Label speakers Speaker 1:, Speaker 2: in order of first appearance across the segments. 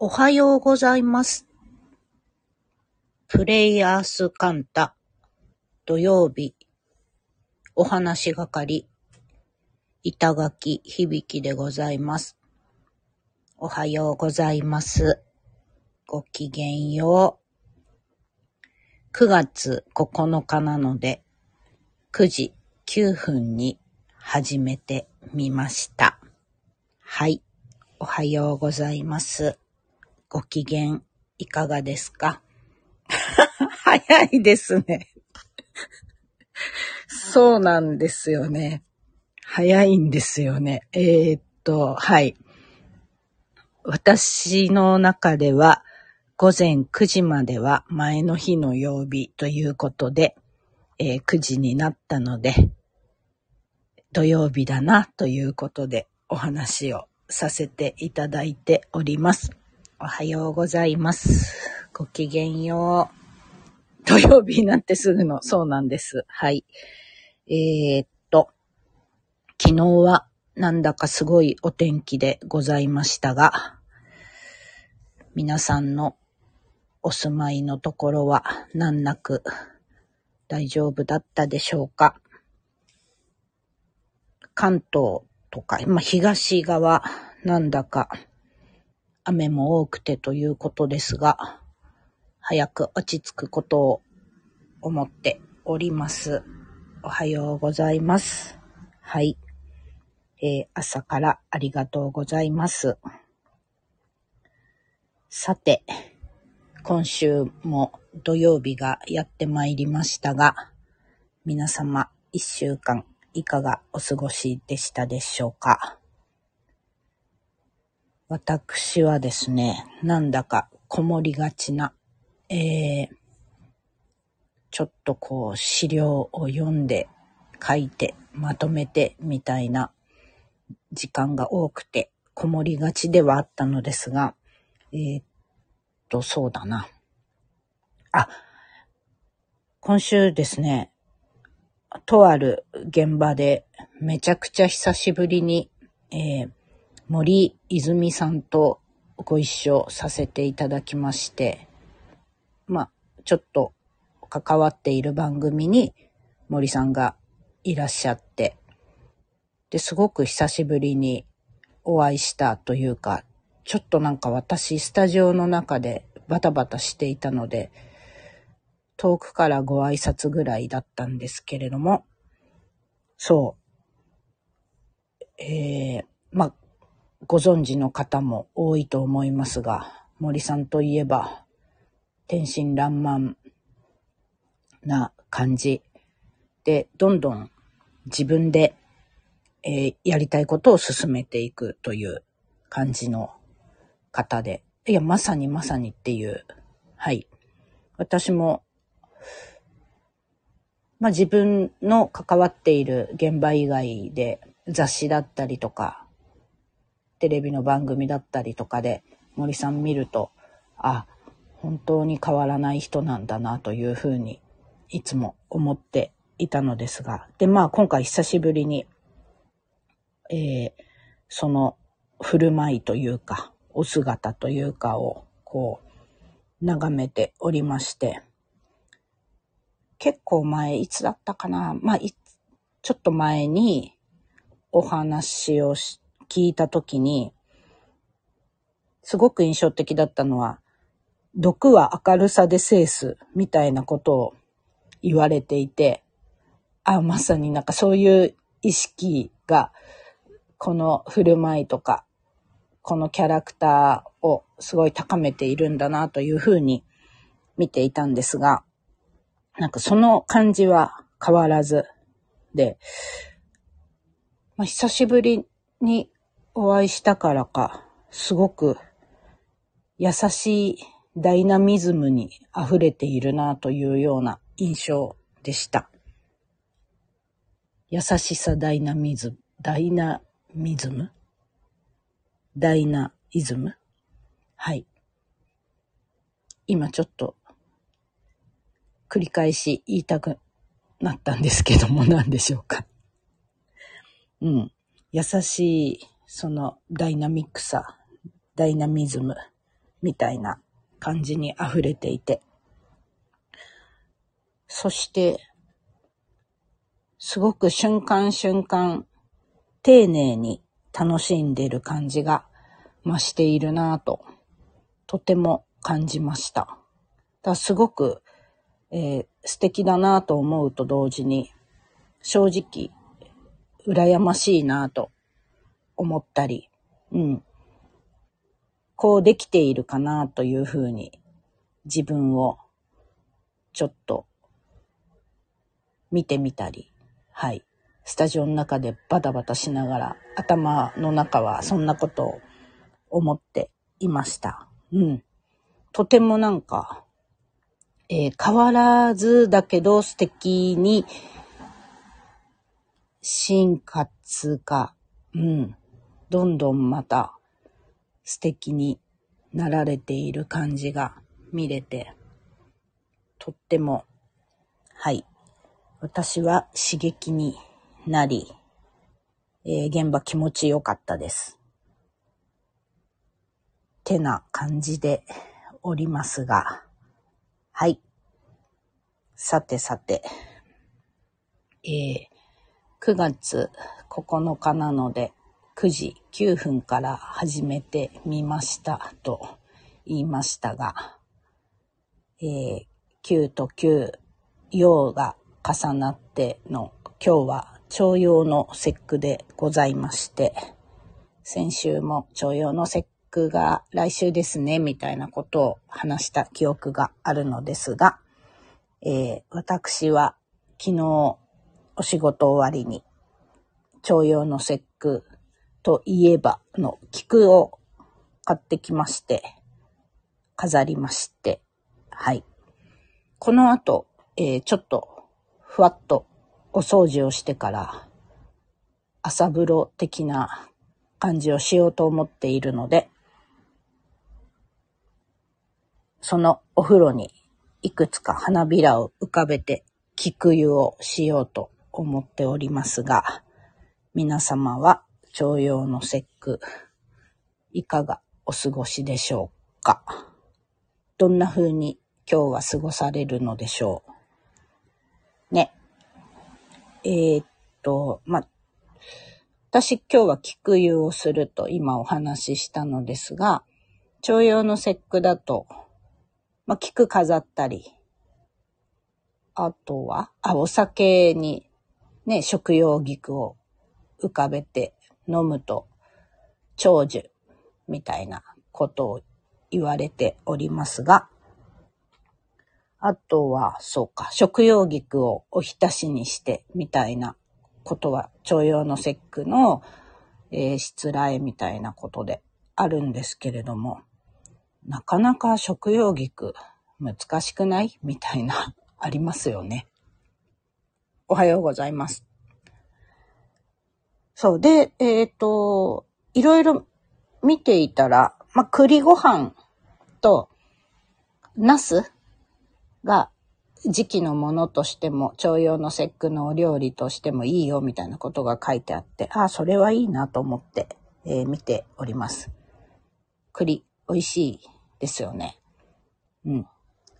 Speaker 1: おはようございます。プレイヤースカンタ土曜日お話係板垣響でございます。おはようございます。ごきげんよう。9月9日なので9時9分に始めてみました。はい。おはようございます。ご機嫌いかがですか？早いですね。そうなんですよね。早いんですよね。えーっと、はい。私の中では午前9時までは前の日の曜日ということで、えー9時になったので、土曜日だなということでお話をさせていただいております。おはようございます。ごきげんよう。土曜日になってすぐの、そうなんです。はい。えー、っと、昨日はなんだかすごいお天気でございましたが、皆さんのお住まいのところは難なく大丈夫だったでしょうか関東とか、まあ、東側なんだか雨も多くてということですが、早く落ち着くことを思っております。おはようございます。はい。えー朝からありがとうございます。さて、今週も土曜日がやってまいりましたが、皆様一週間いかがお過ごしでしたでしょうか？私はですね、なんだかこもりがちな、えー、ちょっとこう資料を読んで書いてまとめてみたいな時間が多くてこもりがちではあったのですが、えーっと、そうだな。あ、今週ですね、とある現場でめちゃくちゃ久しぶりに、えー森泉さんとご一緒させていただきまして、まあ、ちょっと関わっている番組に森さんがいらっしゃって、で、すごく久しぶりにお会いしたというか、ちょっとなんか私、スタジオの中でバタバタしていたので、遠くからご挨拶ぐらいだったんですけれども、そう。えー、まあ、ご存知の方も多いと思いますが、森さんといえば、天真爛漫な感じ。で、どんどん自分で、えーやりたいことを進めていくという感じの方で、いや、まさにまさにっていう、はい。私も、まあ自分の関わっている現場以外で雑誌だったりとか、テレビの番組だったりとかで森さん見ると、あ、本当に変わらない人なんだなというふうにいつも思っていたのですが、で、まあ今回久しぶりに、えーその振る舞いというか、お姿というかをこう眺めておりまして、結構前、いつだったかな？まあ、ちょっと前にお話をし聞いたときに、すごく印象的だったのは、毒は明るさで制すみたいなことを言われていて、あ、まさになんかそういう意識が、この振る舞いとか、このキャラクターをすごい高めているんだなというふうに見ていたんですが、なんかその感じは変わらずで、まあ、久しぶりにお会いしたからか、すごく優しいダイナミズムに溢れているなというような印象でした。優しさダイナミズム、ダイナミズム？ダイナイズム？はい。今ちょっと繰り返し言いたくなったんですけども何でしょうか。うん。優しい、そのダイナミックさ、ダイナミズムみたいな感じに溢れていて。そして、すごく瞬間瞬間、丁寧に楽しんでいる感じが増しているなぁと、とても感じました。だすごく、えー、素敵だなぁと思うと同時に、正直、羨ましいなぁと思ったり、うん。こうできているかなというふうに自分をちょっと見てみたり、はい。スタジオの中でバタバタしながら頭の中はそんなことを思っていました。うん。とてもなんか、えー、変わらずだけど素敵に進化つか、うん。どんどんまた素敵になられている感じが見れて、とっても、はい、私は刺激になり、えー、現場気持ちよかったです。てな感じでおりますが、はい。さてさて、えー、9月9日なので、9時9分から始めてみましたと言いましたが、えー、9と9、陽が重なっての今日は徴用の節句でございまして、先週も徴用の節句が来週ですね、みたいなことを話した記憶があるのですが、えー、私は昨日お仕事終わりに徴用の節句といえばの菊を買ってきまして、飾りまして、はい。この後、えー、ちょっと、ふわっとお掃除をしてから、朝風呂的な感じをしようと思っているので、そのお風呂にいくつか花びらを浮かべて菊湯をしようと思っておりますが、皆様は徴用の節句、いかがお過ごしでしょうか？どんな風に今日は過ごされるのでしょう？ね。えー、っと、ま、私今日は菊湯をすると今お話ししたのですが、徴用の節句だと、ま菊飾ったり、あとは、あ、お酒にね、食用菊を浮かべて飲むと長寿みたいなことを言われておりますが、あとは、そうか、食用菊をおひたしにしてみたいなことは、徴用の節句の、えー、失礼みたいなことであるんですけれども、なかなか食用菊難しくない？みたいな、ありますよね。おはようございます。そう。で、えっ、ー、と、いろいろ見ていたら、まあ、栗ご飯と、ナスが時期のものとしても、徴用の節句のお料理としてもいいよみたいなことが書いてあって、ああ、それはいいなと思って、えー、見ております。栗、美味しいですよね。うん。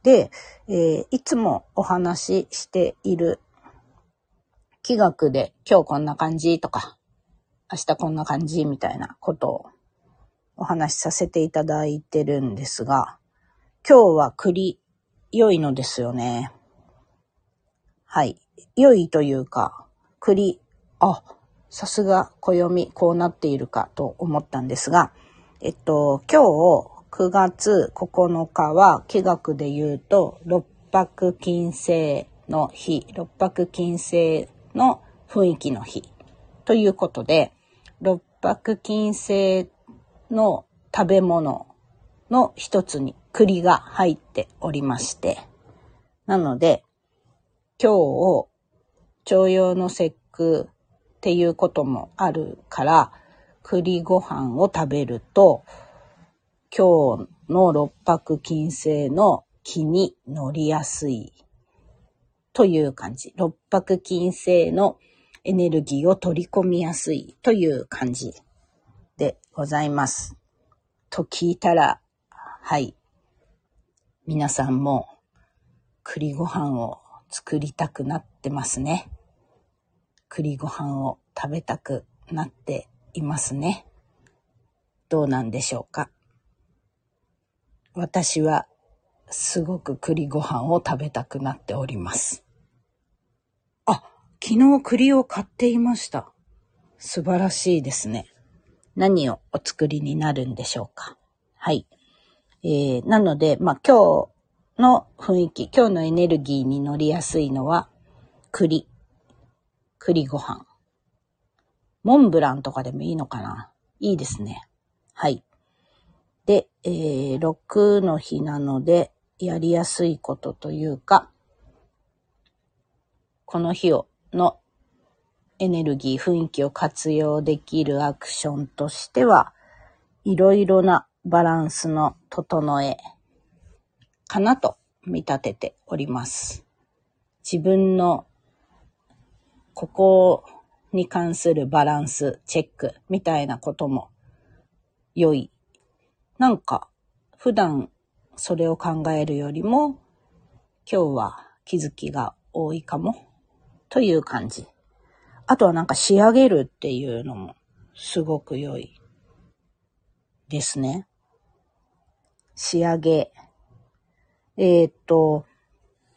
Speaker 1: で、えー、いつもお話ししている気学で今日こんな感じとか、明日こんな感じみたいなことをお話しさせていただいてるんですが、今日は栗、良いのですよね。はい。良いというか、栗、あ、さすが暦こうなっているかと思ったんですが、えっと、今日9月9日は気学で言うと、六白金星の日、六白金星の雰囲気の日ということで、六白金星の食べ物の一つに栗が入っておりまして、なので、今日を、徴用の節句っていうこともあるから、栗ご飯を食べると、今日の六白金星の気に乗りやすいという感じ。六白金星のエネルギーを取り込みやすいという感じでございます。と聞いたら、はい。皆さんも栗ご飯を作りたくなってますね。栗ご飯を食べたくなっていますね。どうなんでしょうか？私はすごく栗ご飯を食べたくなっております。昨日栗を買っていました。素晴らしいですね。何をお作りになるんでしょうか。はい。えー、なので、まあ、今日の雰囲気、今日のエネルギーに乗りやすいのは、栗。栗ご飯。モンブランとかでもいいのかないいですね。はい。で、えー、6の日なので、やりやすいことというか、この日を、のエネルギー、雰囲気を活用できるアクションとしては、いろいろなバランスの整えかなと見立てております。自分のここに関するバランスチェックみたいなことも良い。なんか普段それを考えるよりも今日は気づきが多いかもという感じ。あとはなんか仕上げるっていうのもすごく良いですね。仕上げ。えー、っと、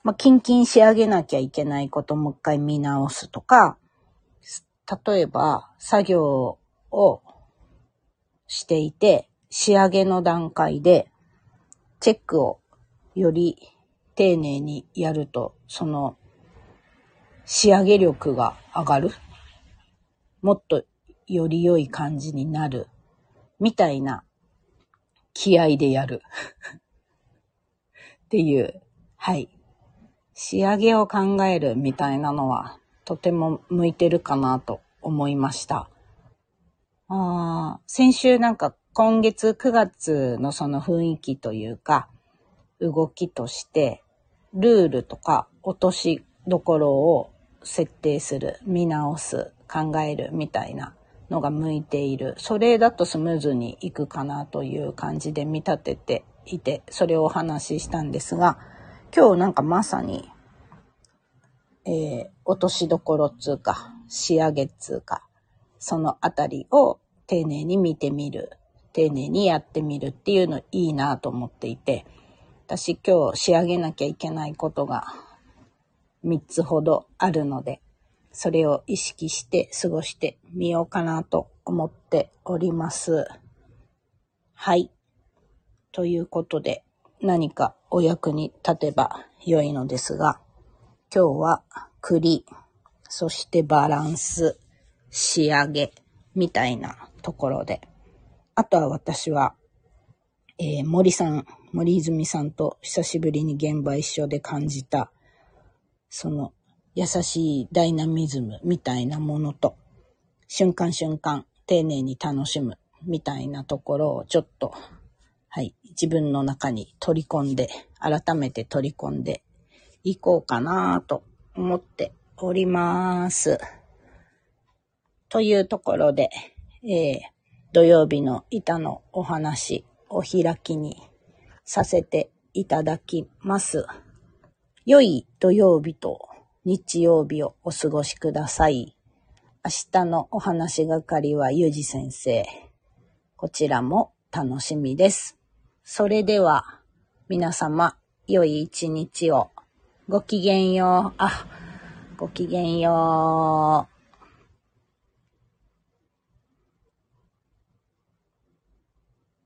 Speaker 1: まあ、キンキン仕上げなきゃいけないこともう一回見直すとか、例えば作業をしていて、仕上げの段階でチェックをより丁寧にやると、その仕上げ力が上がる？もっとより良い感じになる。みたいな気合でやる。っていう、はい。仕上げを考えるみたいなのはとても向いてるかなと思いました。あ先週なんか今月9月のその雰囲気というか動きとしてルールとか落としどころを設定する、見直す、考えるみたいなのが向いている。それだとスムーズにいくかなという感じで見立てていて、それをお話ししたんですが、今日なんかまさに、えー、落としどころっつうか、仕上げっつうか、そのあたりを丁寧に見てみる、丁寧にやってみるっていうのいいなと思っていて、私今日仕上げなきゃいけないことが3つほどあるので、それを意識して過ごしてみようかなと思っております。はい。ということで、何かお役に立てば良いのですが、今日は栗、そしてバランス、仕上げ、みたいなところで、あとは私は、えー、森さん、森泉さんと久しぶりに現場一緒で感じたその優しいダイナミズムみたいなものと、瞬間瞬間丁寧に楽しむみたいなところをちょっと、はい、自分の中に取り込んで、改めて取り込んでいこうかなと思っております。というところで、えー、土曜日の板のお話、お開きにさせていただきます。良い土曜日と日曜日をお過ごしください。明日のお話がかりはゆうじ先生。こちらも楽しみです。それでは、皆様、良い一日を。ごきげんよう。あ、ごきげんよう。